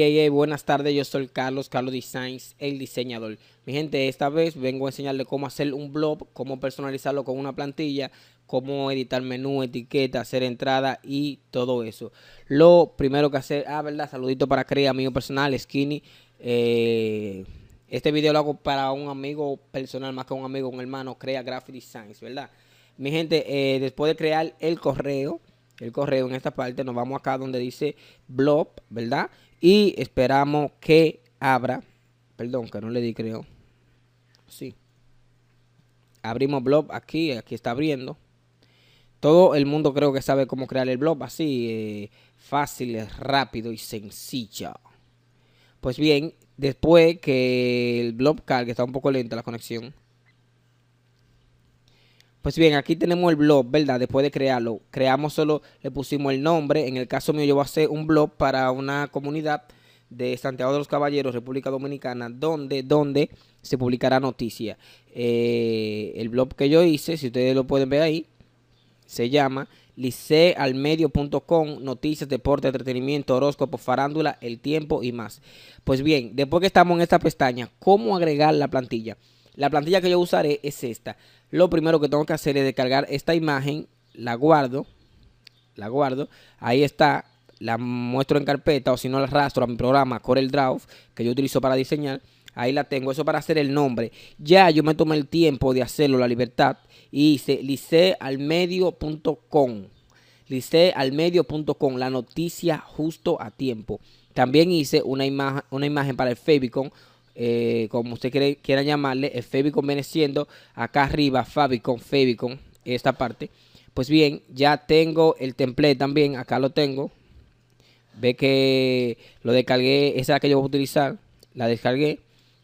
Hey, buenas tardes, yo soy Carlos, Carlos Designs, el diseñador. Mi gente, esta vez vengo a enseñarle cómo hacer un blog, cómo personalizarlo con una plantilla, cómo editar menú, etiqueta, hacer entrada y todo eso. Lo primero que hacer, ah, verdad, saludito para Crea, amigo personal, Skinny. Eh, este video lo hago para un amigo personal, más que un amigo, un hermano, Crea Graphic Designs, ¿verdad? Mi gente, eh, después de crear el correo, el correo en esta parte, nos vamos acá donde dice blog, ¿verdad? Y esperamos que abra, perdón, que no le di creo, sí. Abrimos blog aquí, aquí está abriendo. Todo el mundo creo que sabe cómo crear el blog así, eh, fácil, rápido y sencillo. Pues bien, después que el blog cargue, está un poco lenta la conexión. Pues bien, aquí tenemos el blog, ¿verdad? Después de crearlo, creamos solo, le pusimos el nombre. En el caso mío, yo voy a hacer un blog para una comunidad de Santiago de los Caballeros, República Dominicana, donde, donde se publicará noticia. Eh, el blog que yo hice, si ustedes lo pueden ver ahí, se llama licealmedio.com, noticias, deporte, entretenimiento, horóscopo, farándula, el tiempo y más. Pues bien, después que estamos en esta pestaña, ¿cómo agregar la plantilla? La plantilla que yo usaré es esta. Lo primero que tengo que hacer es descargar esta imagen, la guardo, la guardo, ahí está, la muestro en carpeta o si no la arrastro a mi programa Corel Draw que yo utilizo para diseñar. Ahí la tengo, eso para hacer el nombre. Ya yo me tomé el tiempo de hacerlo, la libertad, y hice licealmedio.com. Licealmedio.com, la noticia justo a tiempo. También hice una imagen, una imagen para el Fabicon eh, como usted quiere, quiera llamarle, el Fabicon viene siendo acá arriba, Fabicon, Fabicon, esta parte. Pues bien, ya tengo el template también, acá lo tengo. Ve que lo descargué, esa es la que yo voy a utilizar, la descargué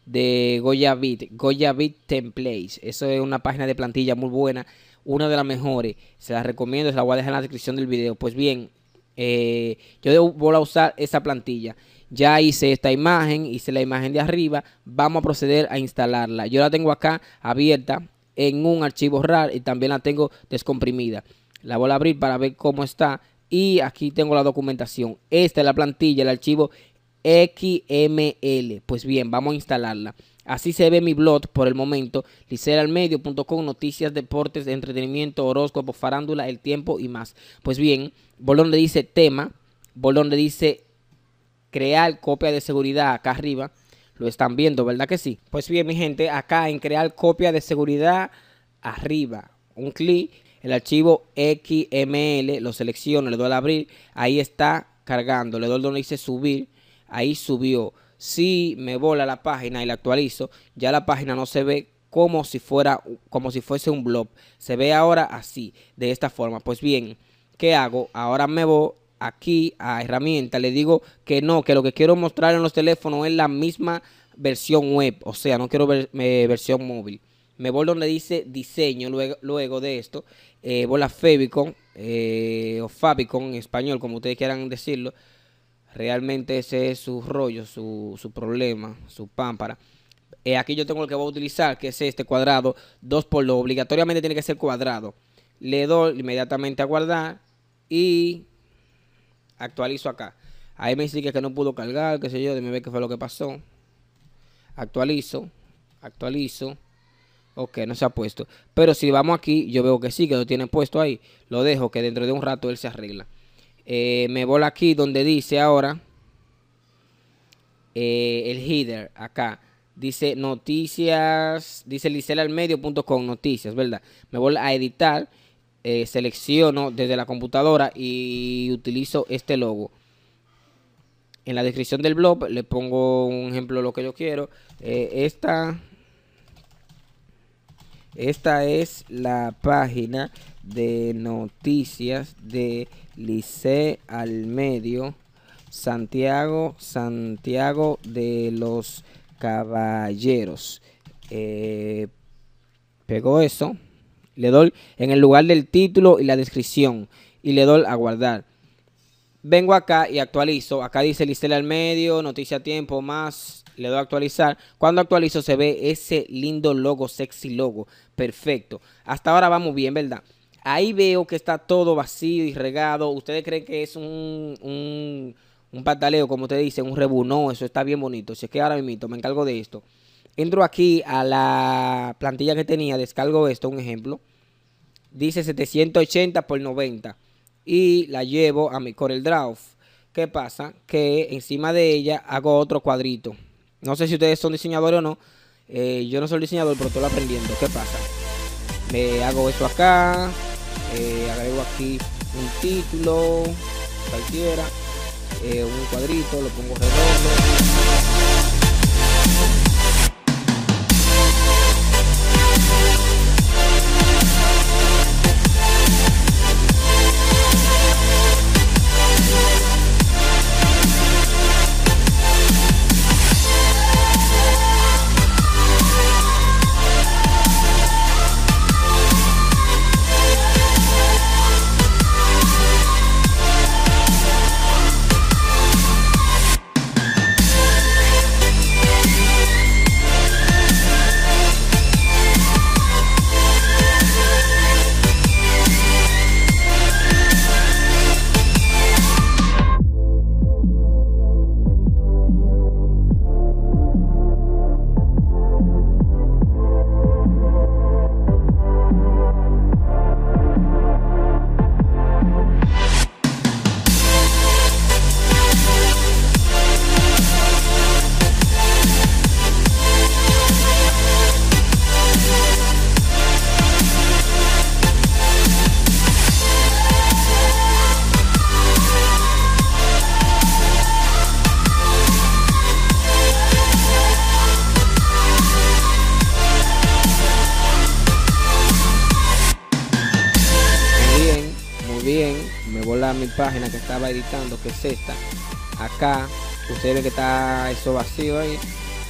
de Goya Bit, Goya Bit Templates. Eso es una página de plantilla muy buena, una de las mejores. Se la recomiendo, se la voy a dejar en la descripción del video. Pues bien, eh, yo voy a usar esa plantilla. Ya hice esta imagen, hice la imagen de arriba. Vamos a proceder a instalarla. Yo la tengo acá abierta en un archivo RAR y también la tengo descomprimida. La voy a abrir para ver cómo está. Y aquí tengo la documentación. Esta es la plantilla, el archivo XML. Pues bien, vamos a instalarla. Así se ve mi blog por el momento. Liceralmedio.com, noticias, deportes, entretenimiento, horóscopo, farándula, el tiempo y más. Pues bien, bolón le dice tema, bolón le dice crear copia de seguridad acá arriba. Lo están viendo, ¿verdad que sí? Pues bien, mi gente, acá en crear copia de seguridad arriba, un clic, el archivo XML, lo selecciono, le doy a abrir, ahí está cargando, le doy donde dice subir, ahí subió. Si me bola la página y la actualizo, ya la página no se ve como si fuera como si fuese un blog. Se ve ahora así, de esta forma. Pues bien, ¿qué hago? Ahora me voy aquí a herramienta, le digo que no, que lo que quiero mostrar en los teléfonos es la misma versión web, o sea, no quiero ver, eh, versión móvil. Me voy donde dice diseño luego, luego de esto, eh, voy a Fabicon eh, o Fabicon en español, como ustedes quieran decirlo. Realmente ese es su rollo, su, su problema, su pámpara. Aquí yo tengo el que voy a utilizar, que es este cuadrado, 2 por 2. Obligatoriamente tiene que ser cuadrado. Le doy inmediatamente a guardar y actualizo acá. Ahí me dice que no pudo cargar, qué sé yo, déjame ver qué fue lo que pasó. Actualizo, actualizo. Ok, no se ha puesto. Pero si vamos aquí, yo veo que sí, que lo tiene puesto ahí. Lo dejo, que dentro de un rato él se arregla. Eh, me voy aquí donde dice ahora eh, el header, acá. Dice noticias, dice licelalmedio.com, noticias, ¿verdad? Me voy a editar eh, selecciono desde la computadora y utilizo este logo. En la descripción del blog le pongo un ejemplo de lo que yo quiero. Eh, esta, esta es la página de noticias de Lice al Medio, Santiago, Santiago de los Caballeros. Eh, pego eso le doy en el lugar del título y la descripción y le doy a guardar. Vengo acá y actualizo. Acá dice listela al medio, noticia tiempo, más. Le doy a actualizar. Cuando actualizo se ve ese lindo logo, sexy logo. Perfecto. Hasta ahora vamos bien, ¿verdad? Ahí veo que está todo vacío y regado. ¿Ustedes creen que es un, un pataleo, como usted dice, un rebu. No, eso está bien bonito. Si es que ahora mismo me encargo de esto. Entro aquí a la plantilla que tenía, descargo esto, un ejemplo. Dice 780 por 90. Y la llevo a mi Corel Draw. ¿Qué pasa? Que encima de ella hago otro cuadrito. No sé si ustedes son diseñadores o no. Eh, yo no soy diseñador, pero estoy aprendiendo. ¿Qué pasa? Me hago eso acá. Eh, agrego aquí un título. Cualquiera. Eh, un cuadrito. Lo pongo redondo. Página que estaba editando, que es esta. Acá, ustedes ven que está eso vacío ahí.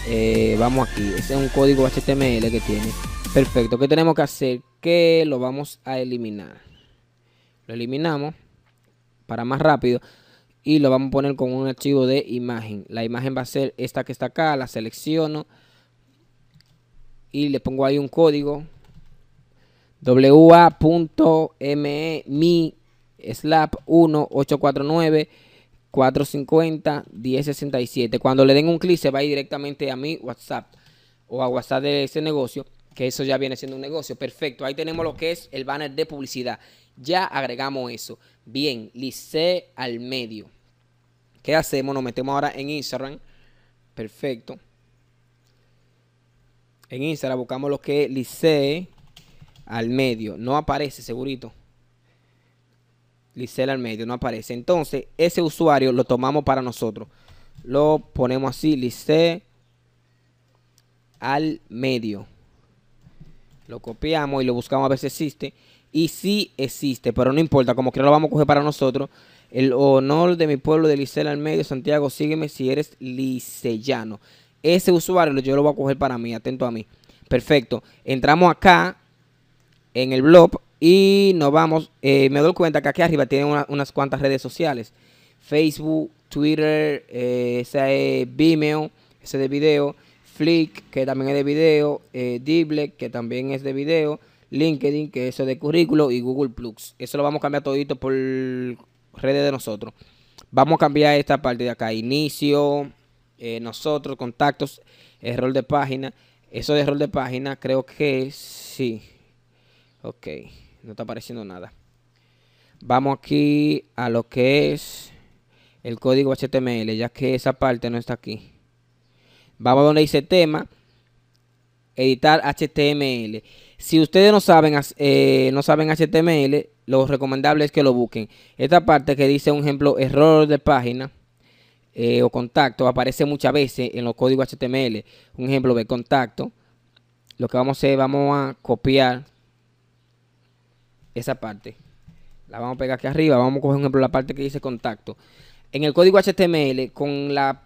Eh, vamos aquí, ese es un código HTML que tiene. Perfecto, ¿qué tenemos que hacer? Que lo vamos a eliminar. Lo eliminamos para más rápido y lo vamos a poner con un archivo de imagen. La imagen va a ser esta que está acá, la selecciono y le pongo ahí un código wa.me slap 1 849 450 1067. Cuando le den un clic se va a ir directamente a mi WhatsApp o a WhatsApp de ese negocio, que eso ya viene siendo un negocio. Perfecto, ahí tenemos lo que es el banner de publicidad. Ya agregamos eso. Bien, lice al medio. ¿Qué hacemos? Nos metemos ahora en Instagram. Perfecto. En Instagram buscamos lo que es lice al medio. No aparece, segurito. Licel al medio, no aparece. Entonces, ese usuario lo tomamos para nosotros. Lo ponemos así, Lice al medio. Lo copiamos y lo buscamos a ver si existe. Y si existe, pero no importa, como que lo vamos a coger para nosotros. El honor de mi pueblo de Licel al medio, Santiago, sígueme si eres liceyano. Ese usuario yo lo voy a coger para mí, atento a mí. Perfecto. Entramos acá en el blog y nos vamos, eh, me doy cuenta que aquí arriba tienen unas cuantas redes sociales. Facebook, Twitter, eh, ese es Vimeo, ese de video. Flick, que también es de video. Eh, que también es de video. LinkedIn, que es de currículo. Y Google Plus. Eso lo vamos a cambiar todito por redes de nosotros. Vamos a cambiar esta parte de acá. Inicio, eh, nosotros, contactos, error de página. Eso de error de página creo que sí. Ok no está apareciendo nada. Vamos aquí a lo que es el código HTML, ya que esa parte no está aquí. Vamos donde dice tema, editar HTML. Si ustedes no saben, eh, no saben HTML, lo recomendable es que lo busquen. Esta parte que dice, un ejemplo, error de página eh, o contacto, aparece muchas veces en los códigos HTML. Un ejemplo de contacto. Lo que vamos a hacer, vamos a copiar esa parte. La vamos a pegar aquí arriba. Vamos a coger, un ejemplo, la parte que dice contacto. En el código HTML, con la,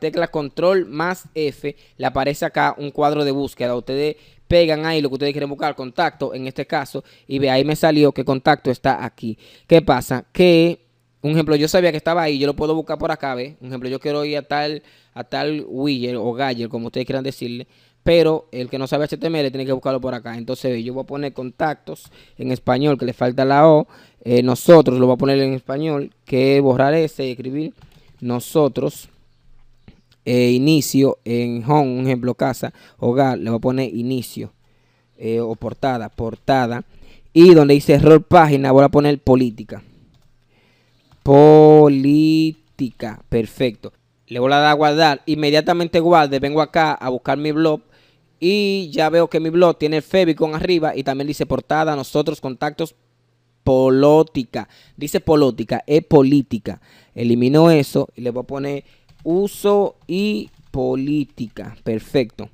tecla control más F, le aparece acá un cuadro de búsqueda. Ustedes pegan ahí lo que ustedes quieren buscar, contacto, en este caso, y ve, ahí me salió que contacto está aquí. ¿Qué pasa? Que, un ejemplo, yo sabía que estaba ahí, yo lo puedo buscar por acá, ¿ve? Un ejemplo, yo quiero ir a tal, a tal Willer o Galler, como ustedes quieran decirle pero el que no sabe HTML tiene que buscarlo por acá. Entonces yo voy a poner contactos en español, que le falta la O. Eh, nosotros lo voy a poner en español, que borrar ese y escribir nosotros, eh, inicio en home, un ejemplo, casa, hogar, le voy a poner inicio eh, o portada, portada. Y donde dice error página, voy a poner política. Política, perfecto. Le voy a dar a guardar. Inmediatamente guarde, vengo acá a buscar mi blog. Y ya veo que mi blog tiene el Febicon arriba y también dice portada, nosotros, contactos, política. Dice política, es política. Elimino eso y le voy a poner uso y política. Perfecto.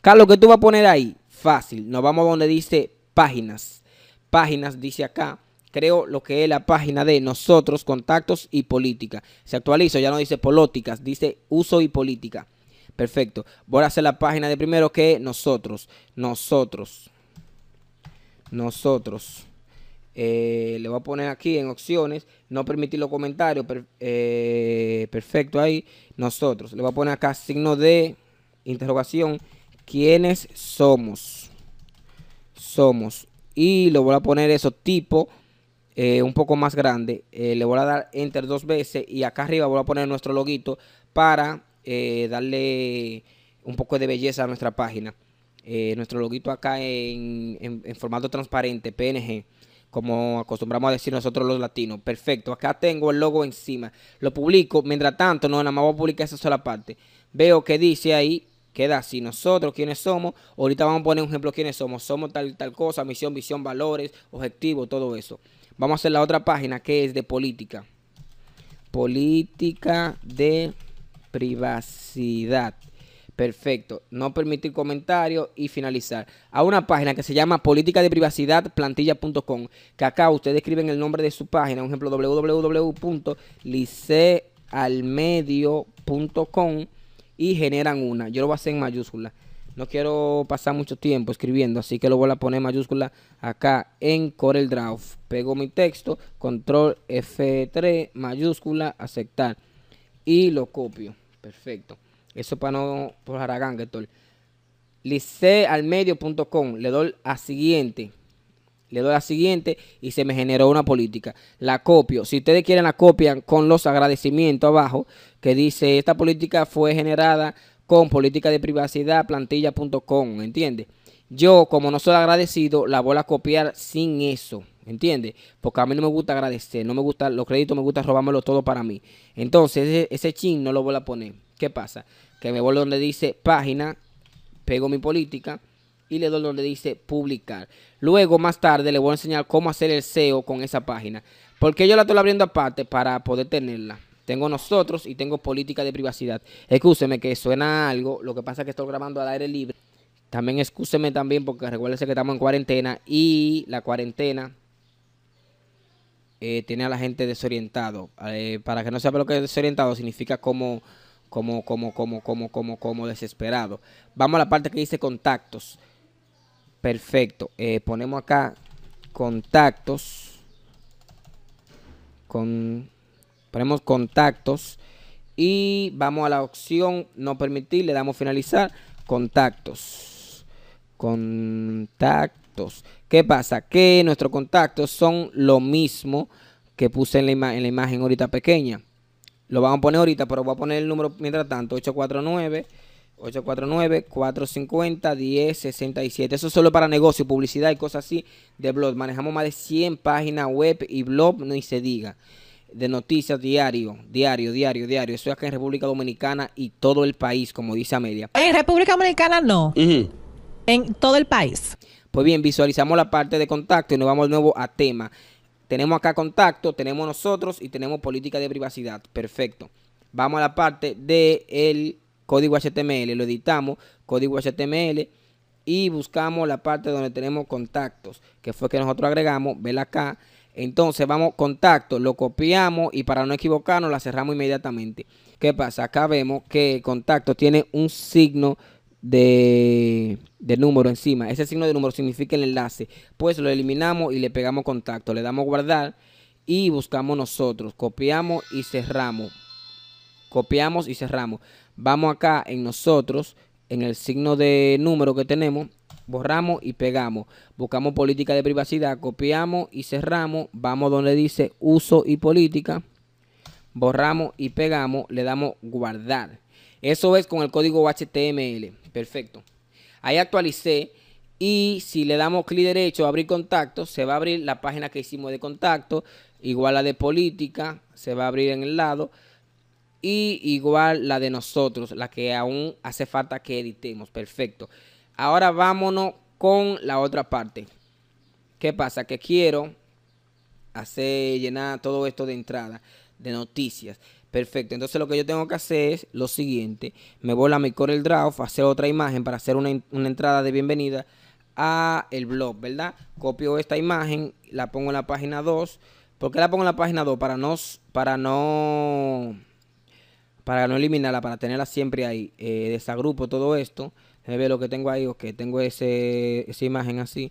Carlos, ¿qué tú vas a poner ahí? Fácil. Nos vamos a donde dice páginas. Páginas, dice acá. Creo lo que es la página de nosotros, contactos y política. Se actualiza, ya no dice políticas, dice uso y política. Perfecto. Voy a hacer la página de primero que nosotros. Nosotros. Nosotros. Eh, le voy a poner aquí en opciones, no permitir los comentarios, eh, perfecto ahí, nosotros. Le voy a poner acá signo de interrogación, ¿quiénes somos? Somos. Y le voy a poner eso tipo eh, un poco más grande. le voy a dar enter dos veces y acá arriba voy a poner nuestro loguito para darle un poco de belleza a nuestra página. nuestro loguito acá en formato transparente, PNG como acostumbramos a decir nosotros los latinos. Perfecto, acá tengo el logo encima. Lo publico, mientras tanto, no, nada más voy a publicar esa sola parte. Veo que dice ahí, queda así, nosotros quiénes somos. Ahorita vamos a poner un ejemplo quiénes somos. Somos tal tal cosa, misión, visión, valores, objetivos, todo eso. Vamos a hacer la otra página que es de política. Política de privacidad. Perfecto. No permitir comentarios y finalizar. A una página que se llama política de privacidad plantilla.com. Que acá ustedes escriben el nombre de su página. Un ejemplo www.licealmedio.com y generan una. Yo lo voy a hacer en mayúscula. No quiero pasar mucho tiempo escribiendo, así que lo voy a poner mayúscula acá en Corel Draw. Pego mi texto, control F3, mayúscula, aceptar. Y lo copio. Perfecto. Eso para no por Haragán, Licealmedio.com. Le doy a siguiente. Le doy a siguiente y se me generó una política. La copio. Si ustedes quieren la copian con los agradecimientos abajo que dice esta política fue generada con política de privacidad plantilla.com. ¿Entiende? Yo como no soy agradecido la voy a copiar sin eso. ¿Entiendes? Porque a mí no me gusta agradecer, no me gusta los créditos, me gusta robármelo todo para mí. Entonces, ese, ese chin no lo voy a poner. ¿Qué pasa? Que me voy donde dice página, pego mi política y le doy donde dice publicar. Luego, más tarde, le voy a enseñar cómo hacer el SEO con esa página. Porque yo la estoy abriendo aparte para poder tenerla. Tengo nosotros y tengo política de privacidad. Excúseme que suena algo. Lo que pasa es que estoy grabando al aire libre. También excúseme también porque recuérdense que estamos en cuarentena y la cuarentena eh, tiene a la gente desorientado. Eh, para que no sepa lo que es desorientado, significa como como, como, como, como, como, como desesperado. Vamos a la parte que dice contactos. Perfecto. Eh, ponemos acá contactos. Con, ponemos contactos. Y vamos a la opción no permitir. Le damos finalizar. Contactos. Contactos. ¿Qué pasa? Que nuestros contactos son lo mismo que puse en la, en la imagen ahorita pequeña. Lo vamos a poner ahorita, pero voy a poner el número mientras tanto. 849 849 450 1067. Eso es solo para negocio, publicidad y cosas así de blog. Manejamos más de 100 páginas web y blog, ni se diga. De noticias diario, diario, diario, diario. Eso es acá en República Dominicana y todo el país, como dice Amelia. En República Dominicana no. En todo el país. Pues bien, visualizamos la parte de contacto y nos vamos de nuevo a tema. Tenemos acá contacto, tenemos nosotros y tenemos política de privacidad. Perfecto. Vamos a la parte del código HTML. Lo editamos, código HTML. Y buscamos la parte donde tenemos contactos, que fue que nosotros agregamos. Vela acá. Entonces vamos contacto, lo copiamos y para no equivocarnos la cerramos inmediatamente. ¿Qué pasa? Acá vemos que contacto tiene un signo de, número encima. Ese signo de número significa el enlace. Pues lo eliminamos y le pegamos contacto. Le damos guardar y buscamos nosotros. Copiamos y cerramos. Copiamos y cerramos. Vamos acá en nosotros, en el signo de número que tenemos. Borramos y pegamos. Buscamos política de privacidad. Copiamos y cerramos. Vamos donde dice uso y política. borramos y pegamos, le damos guardar. Eso es con el código HTML. Perfecto. Ahí actualicé y si le damos clic derecho a abrir contacto, se va a abrir la página que hicimos de contacto, igual la de política, se va a abrir en el lado y igual la de nosotros, la que aún hace falta que editemos. Perfecto. Ahora vámonos con la otra parte. ¿Qué pasa? Que quiero hacer llenar todo esto de entrada, de noticias. Perfecto, entonces lo que yo tengo que hacer es lo siguiente. Me voy a mi Corel Draw, hacer otra imagen para hacer una, entrada de bienvenida a el blog, ¿verdad? Copio esta imagen, la pongo en la página 2. ¿Por qué la pongo en la página 2? Para no, para no, para no eliminarla, para tenerla siempre ahí. Eh, desagrupo todo esto. Ve lo que tengo ahí, que tengo ese, esa imagen así.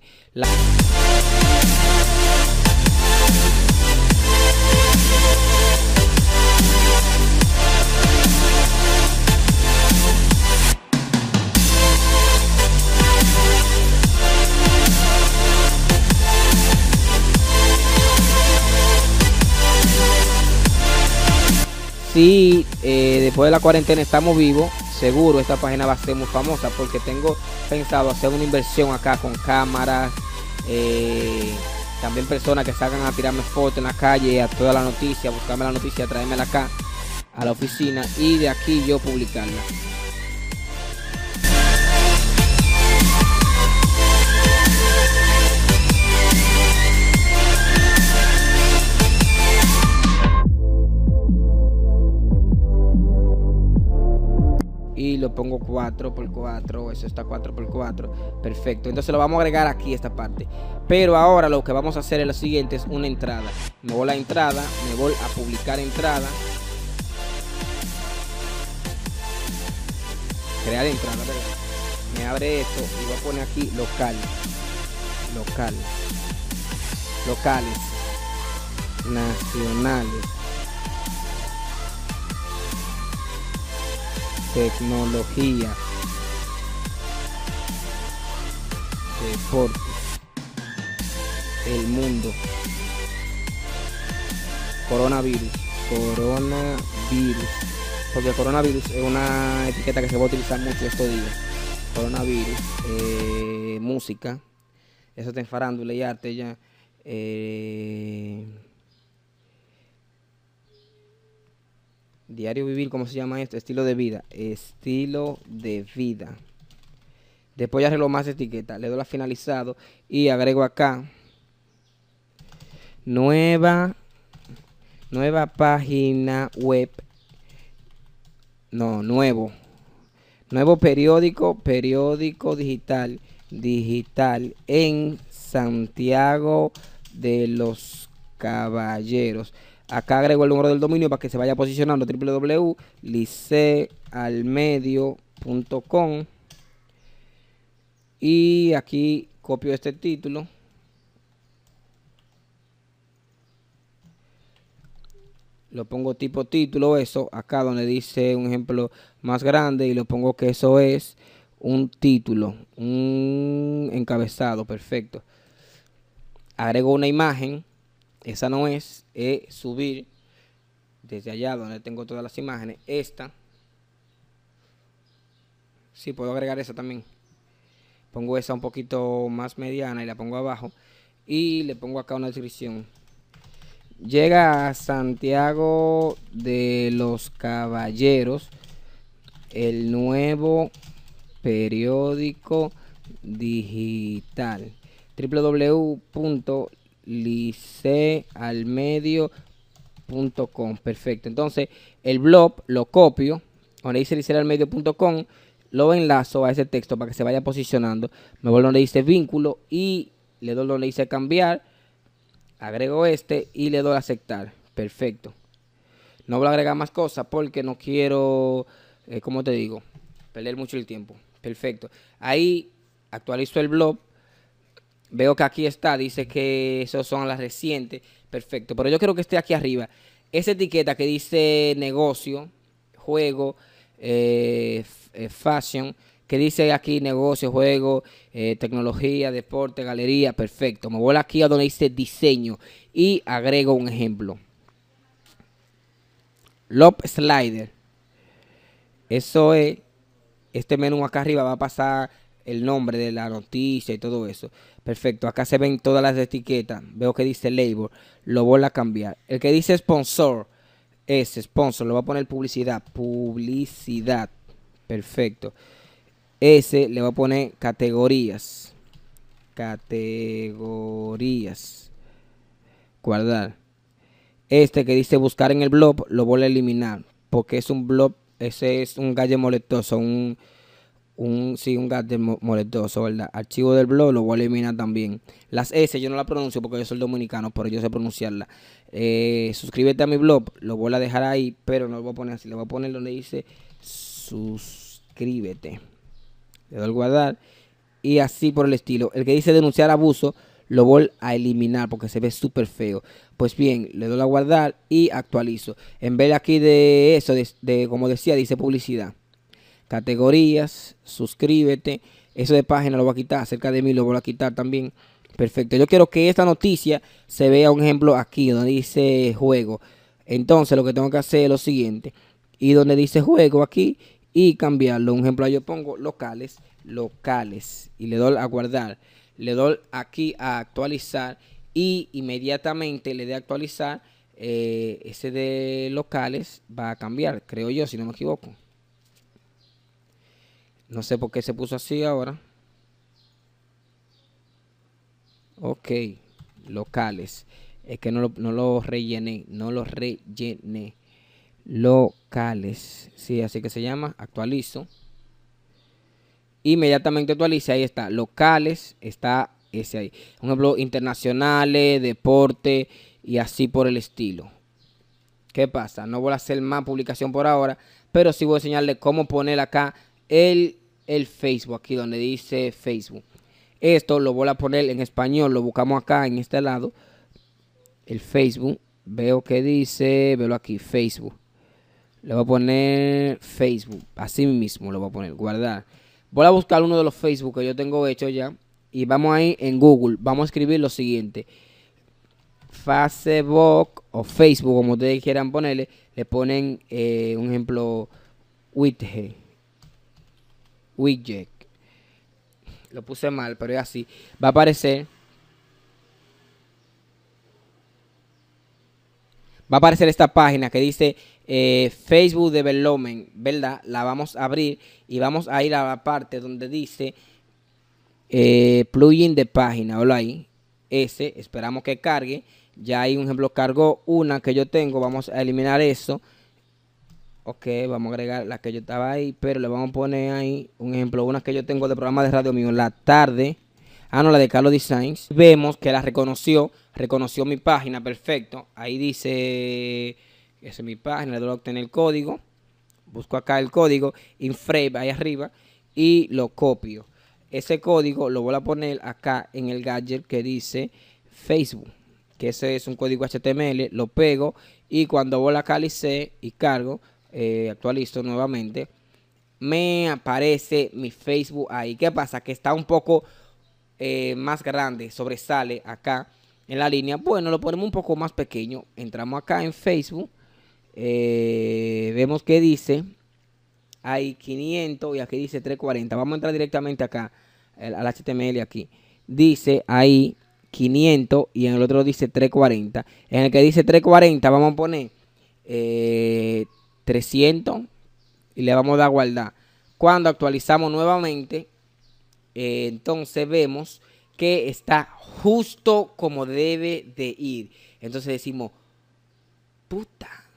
Si eh, después de la cuarentena estamos vivos, seguro esta página va a ser muy famosa porque tengo pensado hacer una inversión acá con cámaras, eh, también personas que salgan a tirarme fotos en la calle, a toda la noticia, buscarme la noticia, traérmela acá a la oficina y de aquí yo publicarla. Pongo 4 por 4 eso está 4 por 4 perfecto. Entonces lo vamos a agregar aquí esta parte. Pero ahora lo que vamos a hacer es lo siguiente es una entrada. Me voy a la entrada me voy a publicar entrada. Crear entrada me abre esto y voy a poner aquí local. Local. Locales. Nacionales tecnología, deporte, el mundo, coronavirus, coronavirus, porque coronavirus es una etiqueta que se va a utilizar mucho estos días. Coronavirus, eh, música, eso está en farándula y arte ya. Eh, Diario vivir, ¿cómo se llama esto? Estilo de vida. Estilo de vida. Después ya arreglo más etiqueta. Le doy a finalizado y agrego acá. Nueva. Nueva página web. No, nuevo. Nuevo periódico, periódico digital. Digital en Santiago de los Caballeros. Acá agrego el número del dominio para que se vaya posicionando www.licealmedio.com y aquí copio este título. Lo pongo tipo título, eso, acá donde dice un ejemplo más grande y lo pongo que eso es un título, un encabezado, perfecto. Agrego una imagen esa no es, es subir desde allá donde tengo todas las imágenes, esta. Sí, puedo agregar esa también. Pongo esa un poquito más mediana y la pongo abajo. Y le pongo acá una descripción. Llega a Santiago de los Caballeros el nuevo periódico digital www licealmedio.com. Perfecto. Entonces, el blog lo copio, donde dice licealmedio.com, lo enlazo a ese texto para que se vaya posicionando. Me voy donde dice vínculo y le doy donde dice cambiar. Agrego este y le doy aceptar. Perfecto. No voy a agregar más cosas porque no quiero, eh, como te digo, perder mucho el tiempo. Perfecto. Ahí actualizo el blog Veo que aquí está, dice que esos son las recientes. Perfecto, pero yo quiero que esté aquí arriba. Esa etiqueta que dice negocio, juego, eh, eh, fashion, que dice aquí negocio, juego, eh, tecnología, deporte, galería, perfecto. Me voy aquí a donde dice diseño y agrego un ejemplo. Lop Slider. Eso es, este menú acá arriba va a pasar el nombre de la noticia y todo eso. Perfecto, acá se ven todas las etiquetas. Veo que dice label, lo voy a cambiar. El que dice sponsor, es sponsor, lo voy a poner publicidad, publicidad. Perfecto. Ese le voy a poner categorías. Categorías. Guardar. Este que dice buscar en el blog lo voy a eliminar. Porque es un blog, ese es un galle molestoso. Un, un, sí, un galle molestoso, ¿verdad? Archivo del blog lo voy a eliminar también. Las S yo no la pronuncio porque yo soy dominicano, pero yo sé pronunciarla. Eh, suscríbete a mi blog, lo voy a dejar ahí, pero no lo voy a poner así. Le voy a poner donde dice suscríbete. Le doy guardar y así por el estilo. El que dice denunciar abuso lo voy a eliminar porque se ve súper feo. Pues bien, le doy a guardar y actualizo. En vez de aquí de eso, de, como decía, dice publicidad. Categorías, suscríbete. Eso de página lo voy a quitar. Cerca de mí lo voy a quitar también. Perfecto. Yo quiero que esta noticia se vea, un ejemplo, aquí donde dice juego. Entonces lo que tengo que hacer es lo siguiente. Y donde dice juego aquí y cambiarlo. Un ejemplo, yo pongo locales, locales. Y le doy a guardar le doy aquí a actualizar y inmediatamente le de actualizar eh, ese de locales va a cambiar, creo yo, si no me equivoco. No sé por qué se puso así ahora. Ok, locales. Es que no lo, no lo rellené, no lo rellené. Locales. Sí, así que se llama. Actualizo inmediatamente actualice, ahí está, locales, está ese ahí. Un ejemplo, internacionales, deporte y así por el estilo. ¿Qué pasa? No voy a hacer más publicación por ahora, pero sí voy a enseñarle cómo poner acá el, el Facebook, aquí donde dice Facebook. Esto lo voy a poner en español, lo buscamos acá en este lado, el Facebook. Veo que dice, veo aquí, Facebook. Le voy a poner Facebook, así mismo lo voy a poner, guardar. Voy a buscar uno de los Facebook que yo tengo hecho ya. Y vamos ahí en Google. Vamos a escribir lo siguiente. Facebook o Facebook, como ustedes quieran ponerle. Le ponen eh, un ejemplo. Widget. Widget. Lo puse mal, pero es así. Va a aparecer. Va a aparecer esta página que dice eh, Facebook Development, ¿verdad? La vamos a abrir y vamos a ir a la parte donde dice eh, plugin de página, hola ahí, ese, esperamos que cargue, ya hay un ejemplo, cargó una que yo tengo, vamos a eliminar eso, ok, vamos a agregar la que yo estaba ahí, pero le vamos a poner ahí un ejemplo, una que yo tengo de programa de radio mío, la tarde, ah no, la de Carlos Designs, vemos que la reconoció, reconoció mi página, perfecto, ahí dice esa es mi página, le doy a obtener el código. Busco acá el código, inframe ahí arriba y lo copio. Ese código lo voy a poner acá en el gadget que dice Facebook, que ese es un código HTML, lo pego y cuando voy a calice y cargo, eh, actualizo nuevamente, me aparece mi Facebook ahí. ¿Qué pasa? Que está un poco eh, más grande, sobresale acá en la línea. Bueno, lo ponemos un poco más pequeño. Entramos acá en Facebook eh, vemos que dice, hay 500 y aquí dice 340. Vamos a entrar directamente acá al HTML aquí. Dice ahí 500 y en el otro dice 340. En el que dice 340 vamos a poner 300 eh, y le vamos a dar guardar. Cuando actualizamos nuevamente, eh, entonces vemos que está justo como debe de ir. Entonces decimos, puta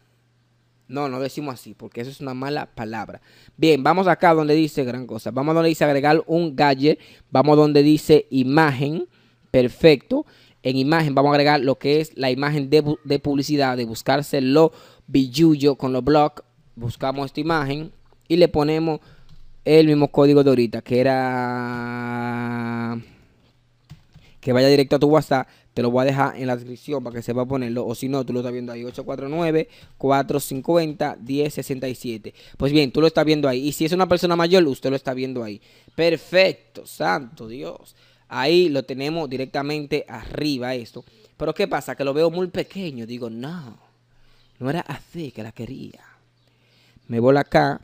no, no decimos así, porque eso es una mala palabra. Bien, vamos acá donde dice gran cosa. Vamos donde dice agregar un gadget. Vamos donde dice imagen. Perfecto. En imagen vamos a agregar lo que es la imagen de, publicidad, de buscarse lo billuyo con los blogs. Buscamos esta imagen y le ponemos el mismo código de ahorita, que era que vaya directo a tu WhatsApp te lo voy a dejar en la descripción para que sepa ponerlo. O si no, tú lo estás viendo ahí. 849-450-1067. Pues bien, tú lo estás viendo ahí. Y si es una persona mayor, usted lo está viendo ahí. Perfecto, santo Dios. Ahí lo tenemos directamente arriba esto. Pero ¿qué pasa? Que lo veo muy pequeño. Digo, no. No era así que la quería. Me voy acá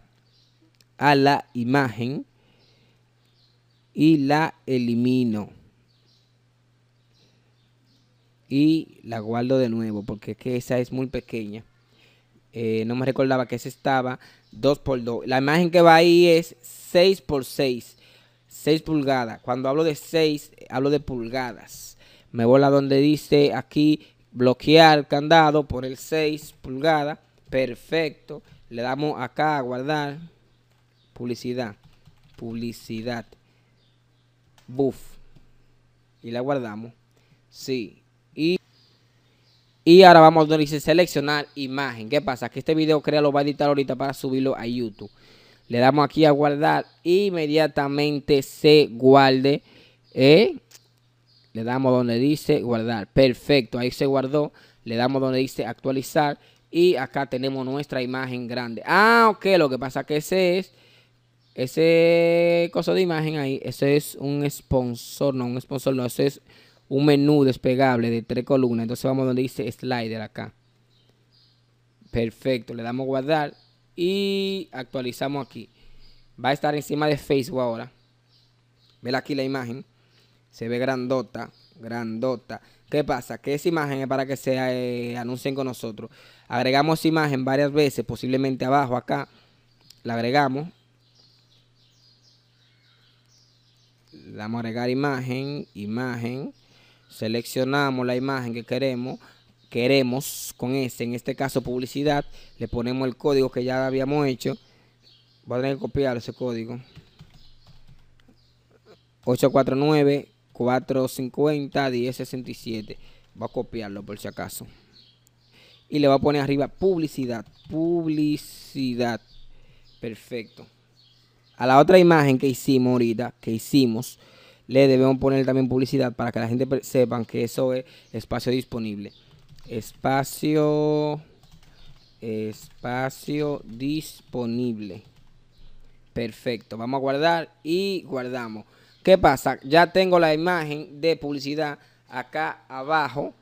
a la imagen y la elimino. Y la guardo de nuevo porque es que esa es muy pequeña. Eh, no me recordaba que esa estaba 2 por 2. La imagen que va ahí es 6 por 6. 6 pulgadas. Cuando hablo de 6, hablo de pulgadas. Me voy a donde dice aquí bloquear candado por el 6 pulgadas. Perfecto. Le damos acá a guardar. Publicidad. Publicidad. Buff. Y la guardamos. Sí. Y, y ahora vamos dice seleccionar imagen. ¿Qué pasa? Que este video crea lo va a editar ahorita para subirlo a YouTube. Le damos aquí a guardar. Inmediatamente se guarde. ¿eh? Le damos donde dice guardar. Perfecto. Ahí se guardó. Le damos donde dice actualizar. Y acá tenemos nuestra imagen grande. Ah, ok. Lo que pasa que ese es... Ese coso de imagen ahí. Ese es un sponsor. No, un sponsor no. Ese es un menú despegable de tres columnas. Entonces vamos donde dice slider acá. Perfecto. Le damos guardar. Y actualizamos aquí. Va a estar encima de Facebook ahora. Ven aquí la imagen se ve grandota, grandota. ¿Qué pasa? Que esa imagen es para que se eh, anuncien con nosotros. Agregamos imagen varias veces, posiblemente abajo acá. La agregamos. Le damos a agregar imagen, imagen. Seleccionamos la imagen que queremos. Queremos con este, en este caso publicidad. Le ponemos el código que ya habíamos hecho. Voy a tener que copiar ese código. 849 450 1067 va a copiarlo por si acaso. Y le va a poner arriba publicidad publicidad. Perfecto. A la otra imagen que hicimos ahorita que hicimos le debemos poner también publicidad para que la gente sepan que eso es espacio disponible. Espacio espacio disponible. Perfecto. Vamos a guardar y guardamos ¿Qué pasa? Ya tengo la imagen de publicidad acá abajo.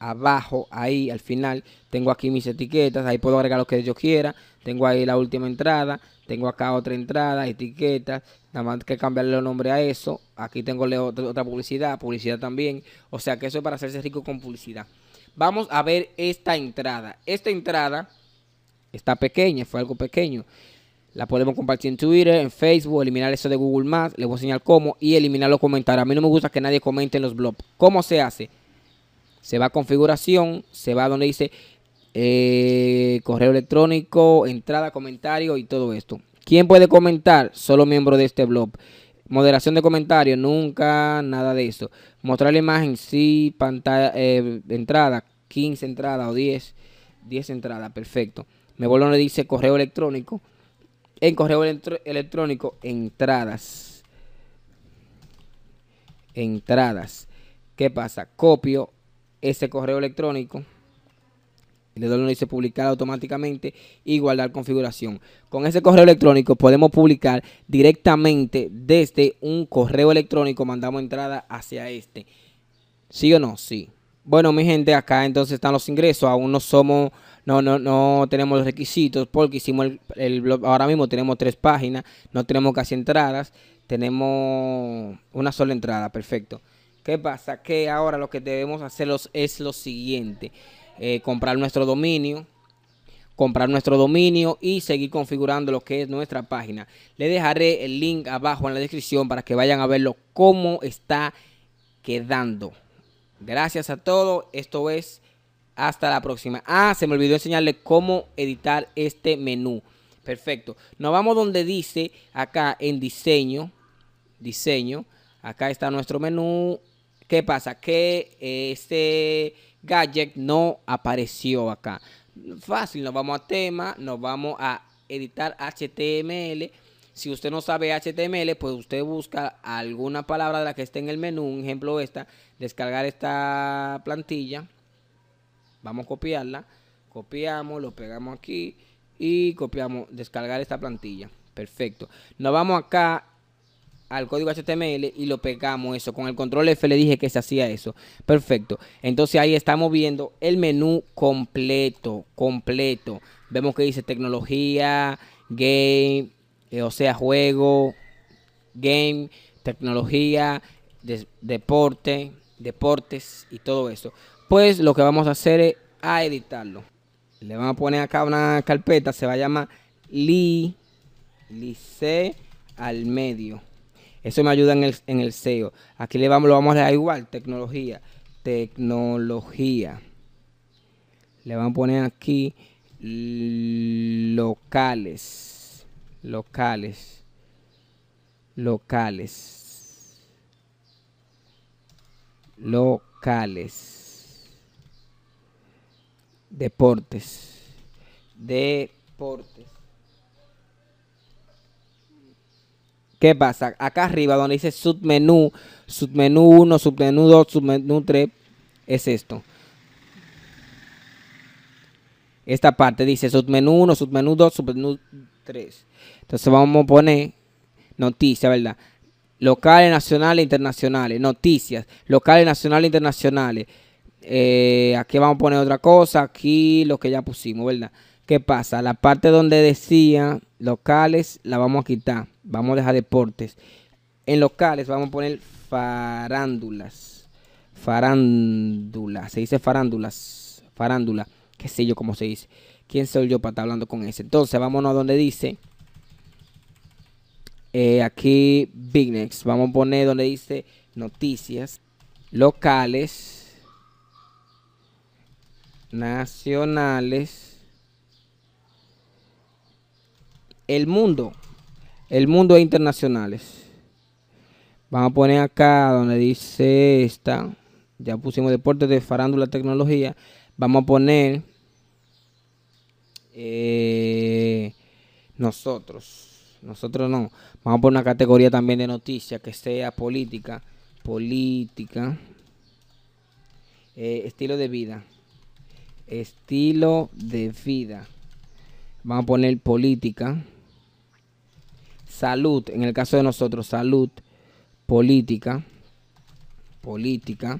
Abajo, ahí al final, tengo aquí mis etiquetas. Ahí puedo agregar lo que yo quiera. Tengo ahí la última entrada. Tengo acá otra entrada, etiquetas. Nada más que cambiarle el nombre a eso. Aquí tengo otra, otra publicidad, publicidad también. O sea que eso es para hacerse rico con publicidad. Vamos a ver esta entrada. Esta entrada está pequeña, fue algo pequeño. La podemos compartir en Twitter, en Facebook, eliminar eso de Google Maps. Les voy a enseñar cómo y eliminar los comentarios. A mí no me gusta que nadie comente en los blogs. ¿Cómo se hace? Se va a configuración, se va donde dice eh, correo electrónico, entrada, comentario y todo esto. ¿Quién puede comentar? Solo miembro de este blog. Moderación de comentarios, nunca nada de eso. Mostrar la imagen, sí, pantalla, eh, entrada, 15 entradas o 10, 10 entradas, perfecto. Me vuelvo donde dice correo electrónico en correo electrónico entradas. Entradas. ¿Qué pasa? Copio ese correo electrónico. Le doy dice publicar automáticamente y guardar configuración. Con ese correo electrónico podemos publicar directamente desde un correo electrónico. Mandamos entrada hacia este. ¿Sí o no? Sí. Bueno, mi gente, acá entonces están los ingresos. Aún no somos no, no, no tenemos los requisitos porque hicimos el, blog, ahora mismo tenemos tres páginas, no tenemos casi entradas, tenemos una sola entrada, perfecto. ¿Qué pasa? Que ahora lo que debemos hacer es lo siguiente, eh, comprar nuestro dominio, comprar nuestro dominio y seguir configurando lo que es nuestra página. Le dejaré el link abajo en la descripción para que vayan a verlo cómo está quedando. Gracias a todos. Esto es hasta la próxima. Ah, se me olvidó enseñarle cómo editar este menú. Perfecto. Nos vamos donde dice acá en diseño. Diseño. Acá está nuestro menú. ¿Qué pasa? Que este gadget no apareció acá. Fácil, nos vamos a tema, nos vamos a editar HTML. Si usted no sabe HTML, pues usted busca alguna palabra de la que esté en el menú. Un ejemplo esta, descargar esta plantilla. Vamos a copiarla. Copiamos, lo pegamos aquí y copiamos, descargar esta plantilla. Perfecto. Nos vamos acá al código HTML y lo pegamos eso. Con el control F le dije que se hacía eso. Perfecto. Entonces ahí estamos viendo el menú completo, completo. Vemos que dice tecnología, game, eh, o sea, juego, game, tecnología, deporte, deportes y todo eso. Pues lo que vamos a hacer es a editarlo. Le vamos a poner acá una carpeta, se va a llamar li, lice al medio. Eso me ayuda en el, en el SEO. Aquí le vamos, lo vamos a dar igual, tecnología, tecnología. Le vamos a poner aquí locales, locales, locales, locales, deportes, deportes. ¿Qué pasa? Acá arriba donde dice submenú, submenú 1, submenú 2, submenú 3, es esto. Esta parte dice submenú 1, submenú 2, submenú 3. Entonces vamos a poner noticias, ¿verdad? Locales, nacionales, internacionales. Noticias, locales, nacionales, internacionales. Eh, aquí vamos a poner otra cosa. Aquí lo que ya pusimos, ¿verdad? ¿Qué pasa? La parte donde decía locales la vamos a quitar. Vamos a dejar deportes. En locales vamos a poner farándulas. Farándula. Se dice farándulas. Farándula. Qué sé yo cómo se dice. ¿Quién soy yo para estar hablando con ese? Entonces vámonos a donde dice. Eh, aquí Bignex. Vamos a poner donde dice noticias locales. Nacionales. El mundo. El mundo internacionales. Vamos a poner acá donde dice esta. Ya pusimos deportes de farándula tecnología. Vamos a poner eh, nosotros. Nosotros no. Vamos a poner una categoría también de noticias que sea política. Política. Eh, estilo de vida. Estilo de vida. Vamos a poner política. Salud. En el caso de nosotros, salud. Política. Política.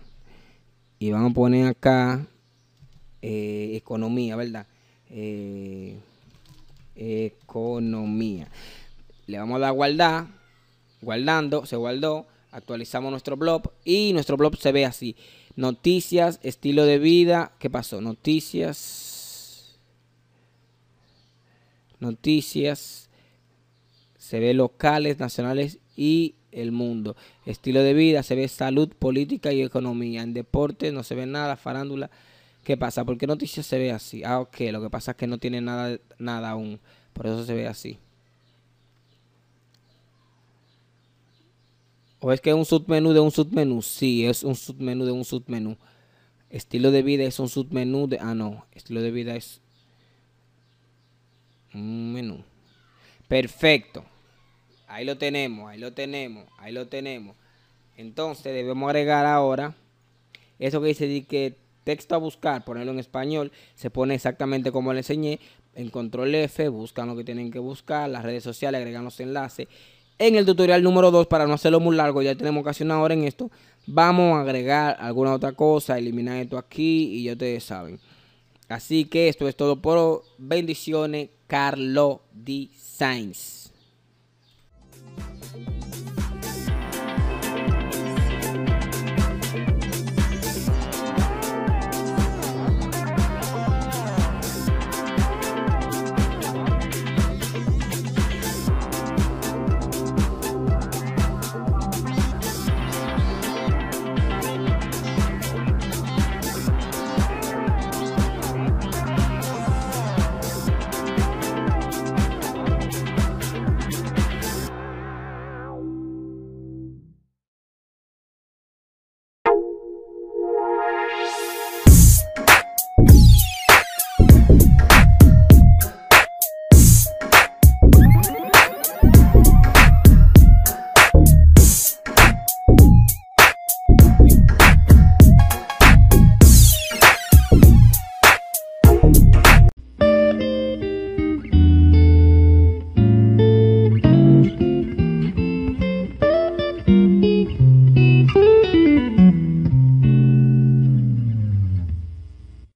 Y vamos a poner acá eh, economía, ¿verdad? Eh, economía. Le vamos a dar guardar, guardando, se guardó, actualizamos nuestro blog y nuestro blog se ve así. Noticias, estilo de vida, ¿qué pasó? Noticias, noticias, se ve locales, nacionales y el mundo. Estilo de vida, se ve salud, política y economía. En deporte no se ve nada, farándula ¿Qué pasa? ¿Por qué noticias se ve así? Ah, ok, lo que pasa es que no tiene nada, nada aún. Por eso se ve así. ¿O es que es un submenú de un submenú? Sí, es un submenú de un submenú. Estilo de vida es un submenú de... Ah, no. Estilo de vida es un menú. Perfecto. Ahí lo tenemos, ahí lo tenemos, ahí lo tenemos. Entonces debemos agregar ahora eso que dice que texto a buscar, ponerlo en español, se pone exactamente como le enseñé. En control F, buscan lo que tienen que buscar, las redes sociales, agregan los enlaces. En el tutorial número 2, para no hacerlo muy largo, ya tenemos casi una hora en esto, vamos a agregar alguna otra cosa, eliminar esto aquí y ya ustedes saben. Así que esto es todo por bendiciones, Carlo Designs.